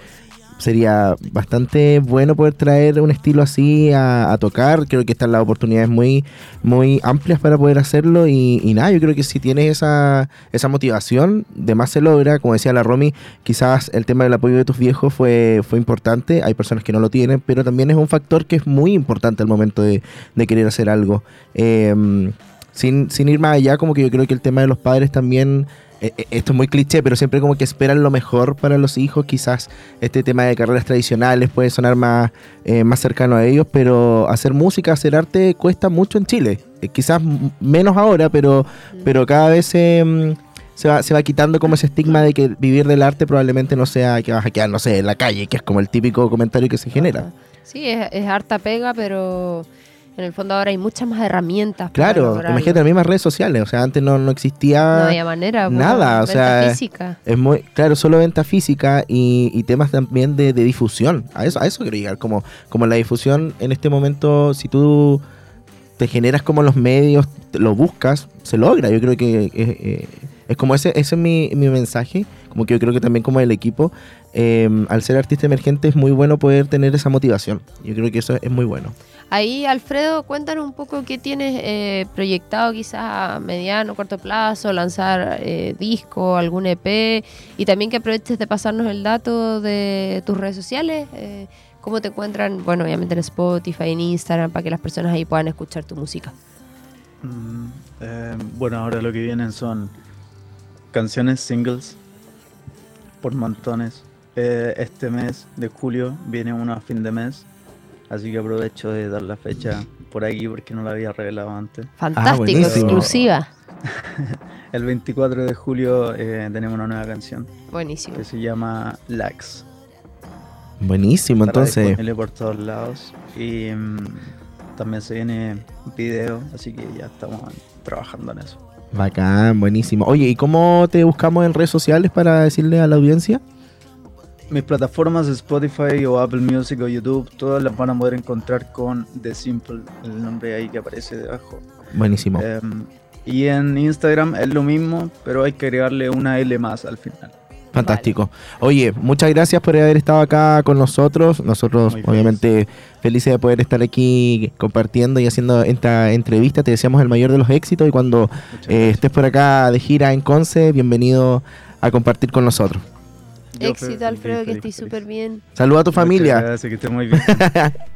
sería bastante bueno poder traer un estilo así a, tocar. Creo que están las oportunidades muy, muy amplias para poder hacerlo. Y, y nada, yo creo que si tienes esa, esa motivación, de más se logra. Como decía la Romy, quizás el tema del apoyo de tus viejos fue, fue importante. Hay personas que no lo tienen, pero también es un factor que es muy importante al momento de, de querer hacer algo. Eh, sin, sin ir más allá, como que yo creo que el tema de los padres también esto es muy cliché, pero siempre como que esperan lo mejor para los hijos. Quizás este tema de carreras tradicionales puede sonar más, eh, más cercano a ellos, pero hacer música, hacer arte cuesta mucho en Chile. Eh, quizás menos ahora, pero, pero cada vez se, mm, se, va, se va quitando como ese estigma de que vivir del arte probablemente no sea que vas a quedar, no sé, en la calle, que es como el típico comentario que se genera. Sí, es, es harta pega, pero en el fondo ahora hay muchas más herramientas. para Claro, lograrlo. imagínate las mismas redes sociales, o sea, antes no, no existía... No había manera. pues, Nada, o venta sea, física. Es muy, claro, solo venta física y, y temas también de, de difusión. A eso, a eso quiero llegar. Como, como la difusión en este momento, si tú te generas como los medios, lo buscas, se logra. Yo creo que eh, eh, es como ese, ese es mi, mi mensaje. Como que yo creo que también como el equipo, eh, al ser artista emergente es muy bueno poder tener esa motivación. Yo creo que eso es muy bueno. Ahí, Alfredo, cuéntanos un poco qué tienes eh, proyectado quizás a mediano, corto plazo, lanzar eh, disco, algún EP y también que aproveches de pasarnos el dato de tus redes sociales, eh, cómo te encuentran, bueno, obviamente en Spotify, en Instagram, para que las personas ahí puedan escuchar tu música. Mm, eh, bueno, ahora lo que vienen son canciones, singles, por montones. Eh, este mes de julio viene uno a fin de mes, así que aprovecho de dar la fecha por aquí porque no la había revelado antes. Fantástico, buenísimo. exclusiva. El 24 de julio eh, tenemos una nueva canción Buenísimo. que se llama Lax. Buenísimo, Estará entonces. disponible por todos lados y mm, también se viene video, así que ya estamos trabajando en eso. Bacán, buenísimo. Oye, ¿y cómo te buscamos en redes sociales para decirle a la audiencia? Mis plataformas Spotify o Apple Music o YouTube, todas las van a poder encontrar con The Simple, el nombre ahí que aparece debajo. Buenísimo. Em, y en Instagram es lo mismo, pero hay que agregarle una L más al final. Fantástico. Oye, muchas gracias por haber estado acá con nosotros. Nosotros, Muy feliz. obviamente, felices de poder estar aquí compartiendo y haciendo esta entrevista. Te deseamos el mayor de los éxitos y cuando eh, estés por acá de gira en Conce, bienvenido a compartir con nosotros. Yo Éxito, feliz, Alfredo, que feliz, estés feliz. súper bien. Saluda a tu Muchas familia. Gracias, que esté muy bien.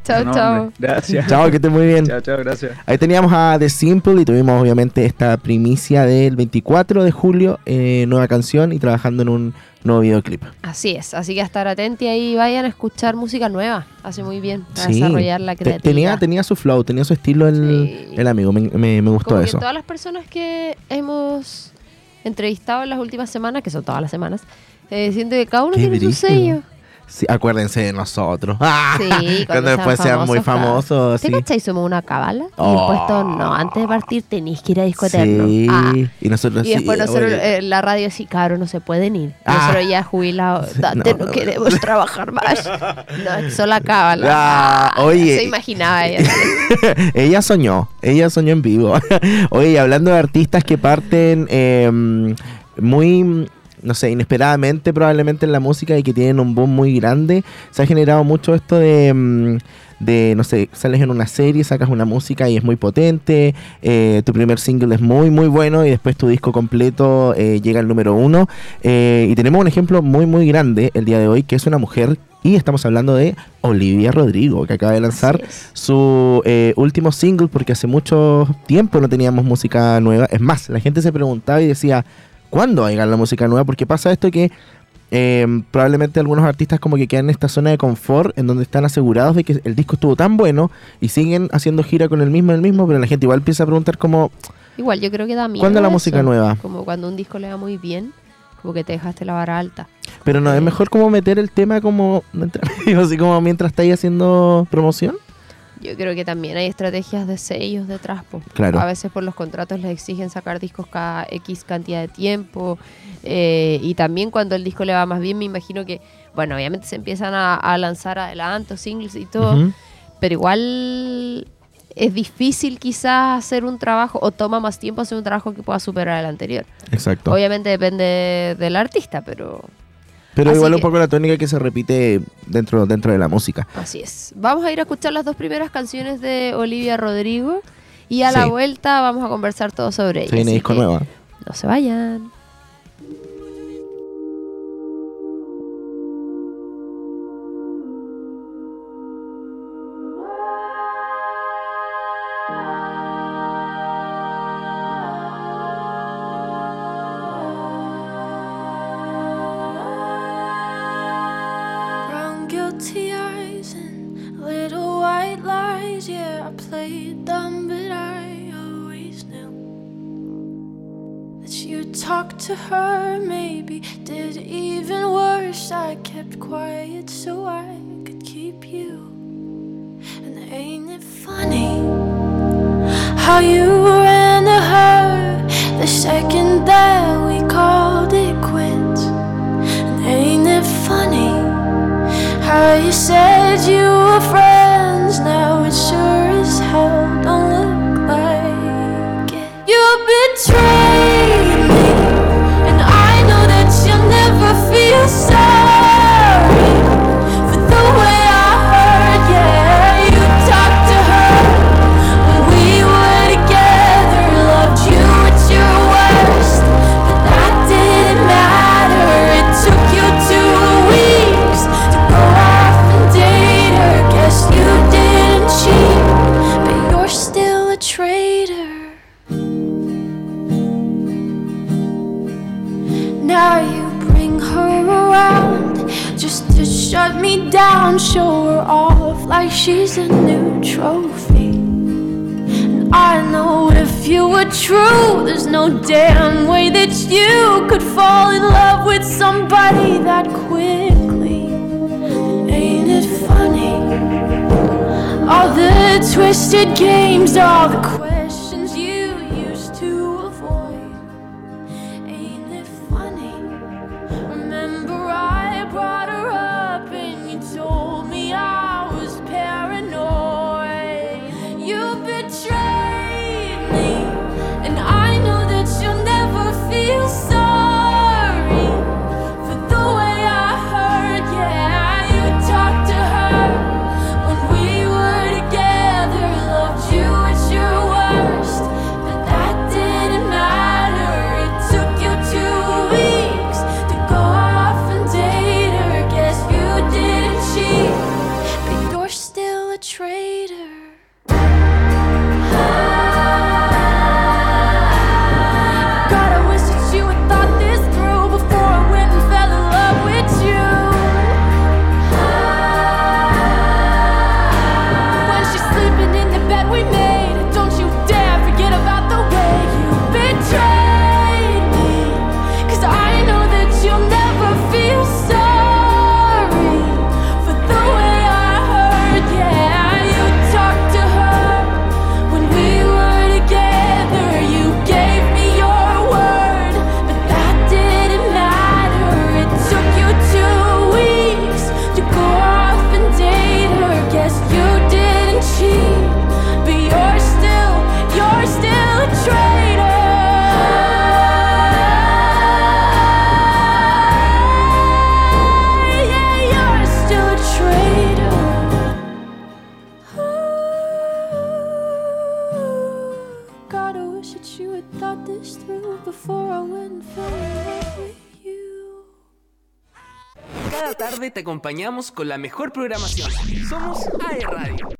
Chao, No, chao. hombre, Gracias. Chao, que estés muy bien. Chao, chao, gracias. Ahí teníamos a The Simple y tuvimos obviamente esta primicia del 24 de julio, eh, nueva canción y trabajando en un nuevo videoclip. Así es, así que a estar atentos y ahí vayan a escuchar música nueva. Hace muy bien para Sí. desarrollar la creatividad. tenía, tenía su flow, tenía su estilo el, Sí. el amigo, me, me- me gustó Como que eso. todas las personas que hemos entrevistado en las últimas semanas, que son todas las semanas, eh, siento que cada uno Qué tiene su sello. Sí, acuérdense de nosotros. Ah, Sí, cuando, cuando después sean sean muy famosos, famosos. ¿Te Sí. Somos una cábala. Y Oh. después todos, no, antes de partir tenéis que ir a disco eterno. Sí, Ah. y nosotros Y después sí, nosotros, eh, la radio así, cabrón, no se pueden ir. Ah. Nosotros ya jubilados, date, no, no, queremos trabajar más. No, es solo la cábala. Ah, oye. Se imaginaba ella. ella soñó, ella soñó en vivo. Oye, hablando de artistas que parten eh, muy, no sé, inesperadamente probablemente en la música y que tienen un boom muy grande, se ha generado mucho esto de... mm, de, no sé, sales en una serie, sacas una música y es muy potente, eh, tu primer single es muy, muy bueno y después tu disco completo eh, llega al número uno. Eh, y tenemos un ejemplo muy, muy grande el día de hoy, que es una mujer, y estamos hablando de Olivia Rodrigo, que acaba de lanzar su eh, último single porque hace mucho tiempo no teníamos música nueva. Es más, la gente se preguntaba y decía, ¿cuándo va a llegar la música nueva? Porque pasa esto que eh, probablemente algunos artistas como que quedan en esta zona de confort en donde están asegurados de que el disco estuvo tan bueno y siguen haciendo gira con el mismo, el mismo, pero la gente igual empieza a preguntar como, Igual, yo creo que da miedo. ¿Cuándo la eso. música nueva? Como cuando un disco le va muy bien, como que te dejaste la vara alta. pero no, es Eh. mejor como meter el tema como, así como mientras estáis haciendo promoción. Yo creo que también hay estrategias de sellos detrás. po. Claro. A veces por los contratos les exigen sacar discos cada X cantidad de tiempo. eh, y también cuando el disco le va más bien, me imagino que, bueno, obviamente se empiezan a, a lanzar adelantos, singles y todo. Pero igual es difícil quizás hacer un trabajo o toma más tiempo hacer un trabajo que pueda superar el anterior. Exacto. Obviamente depende del artista, pero Pero Así igual un poco la tónica que se repite dentro, dentro de la música. así es. Vamos a ir a escuchar las dos primeras canciones de Olivia Rodrigo y a la vuelta vamos a conversar todo sobre ellas. Se viene así disco nueva. No se vayan. To her. Maybe did even worse. I kept quiet so I could keep you. And ain't it funny how you ran to her the second that we called it quits? And ain't it funny? How you said you were friends, she's a new trophy. And I know if you were true, there's no damn way that you could fall in love with somebody that quickly. Ain't it funny? All the twisted games, all the con la mejor programación. Somos AE Radio.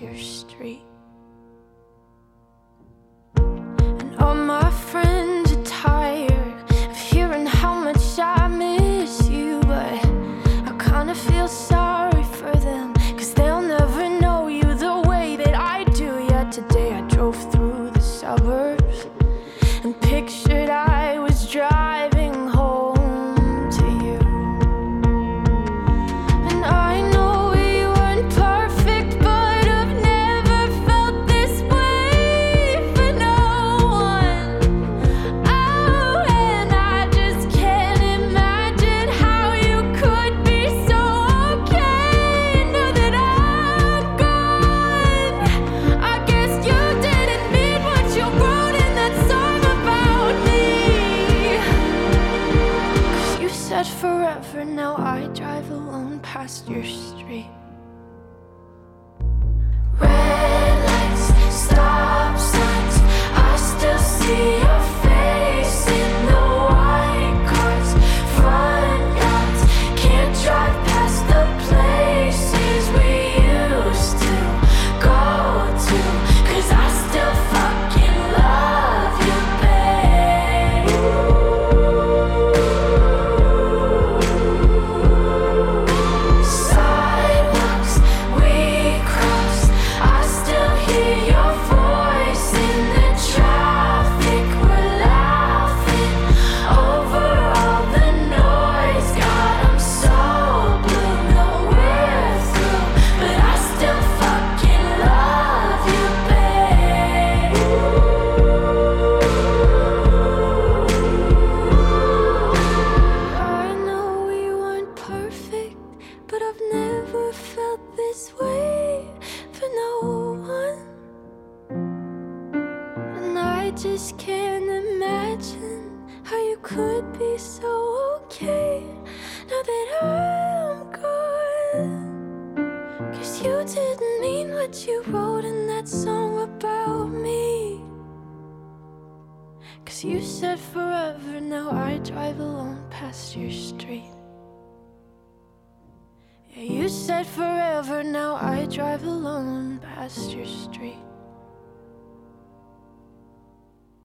your